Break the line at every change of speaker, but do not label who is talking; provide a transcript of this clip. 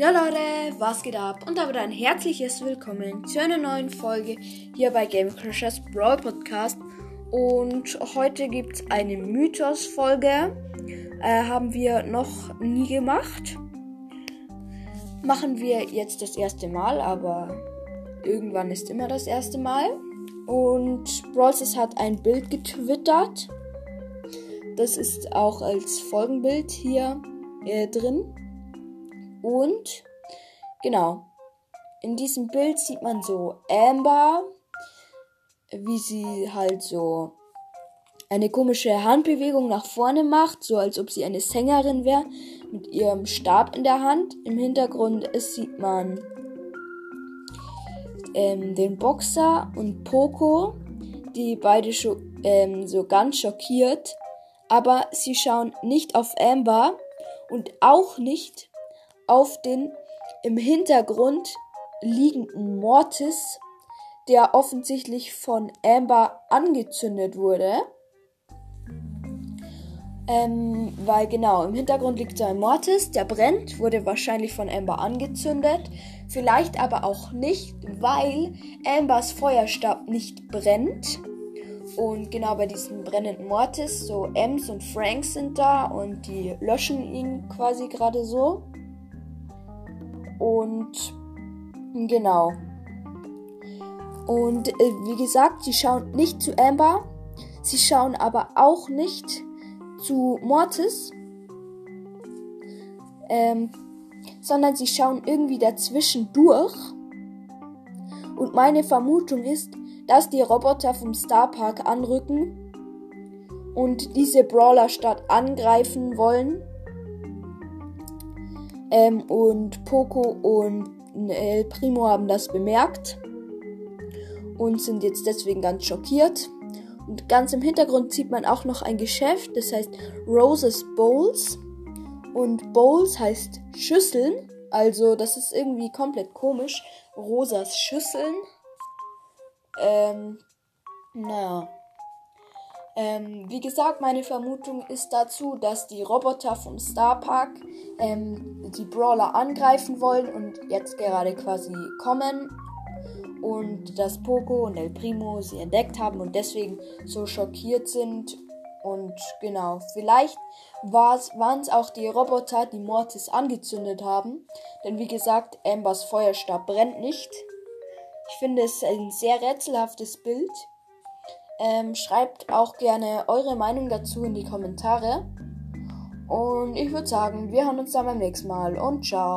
Ja Leute, was geht ab? Und damit ein herzliches Willkommen zu einer neuen Folge hier bei Game Crushers Brawl Podcast. Und heute gibt es eine Mythos-Folge. Äh, haben wir noch nie gemacht. Machen wir jetzt das erste Mal, aber irgendwann ist immer das erste Mal. Und Brawlers hat ein Bild getwittert. Das ist auch als Folgenbild hier äh, drin. Und genau, in diesem Bild sieht man so Amber, wie sie halt so eine komische Handbewegung nach vorne macht, so als ob sie eine Sängerin wäre, mit ihrem Stab in der Hand. Im Hintergrund sieht man ähm, den Boxer und Poco, die beide ähm, so ganz schockiert, aber sie schauen nicht auf Amber und auch nicht auf den im Hintergrund liegenden Mortis, der offensichtlich von Amber angezündet wurde. Ähm, weil genau, im Hintergrund liegt so ein Mortis, der brennt, wurde wahrscheinlich von Amber angezündet. Vielleicht aber auch nicht, weil Ambers Feuerstab nicht brennt. Und genau bei diesem brennenden Mortis, so Ems und Frank sind da und die löschen ihn quasi gerade so. Und genau. Und äh, wie gesagt, sie schauen nicht zu Amber. Sie schauen aber auch nicht zu Mortis. Ähm, sondern sie schauen irgendwie dazwischen durch. Und meine Vermutung ist, dass die Roboter vom Star Park anrücken und diese Brawler-Stadt angreifen wollen ähm, und Poco und El Primo haben das bemerkt und sind jetzt deswegen ganz schockiert. Und ganz im Hintergrund sieht man auch noch ein Geschäft, das heißt Roses Bowls. Und Bowls heißt Schüsseln. Also das ist irgendwie komplett komisch. Rosas Schüsseln. Ähm, naja. Ähm, wie gesagt, meine Vermutung ist dazu, dass die Roboter vom Star Park ähm, die Brawler angreifen wollen und jetzt gerade quasi kommen. Und dass Poco und El Primo sie entdeckt haben und deswegen so schockiert sind. Und genau, vielleicht waren es auch die Roboter, die Mortis angezündet haben. Denn wie gesagt, Ambers Feuerstab brennt nicht. Ich finde es ein sehr rätselhaftes Bild. Ähm, schreibt auch gerne eure Meinung dazu in die Kommentare. Und ich würde sagen, wir hören uns dann beim nächsten Mal und ciao.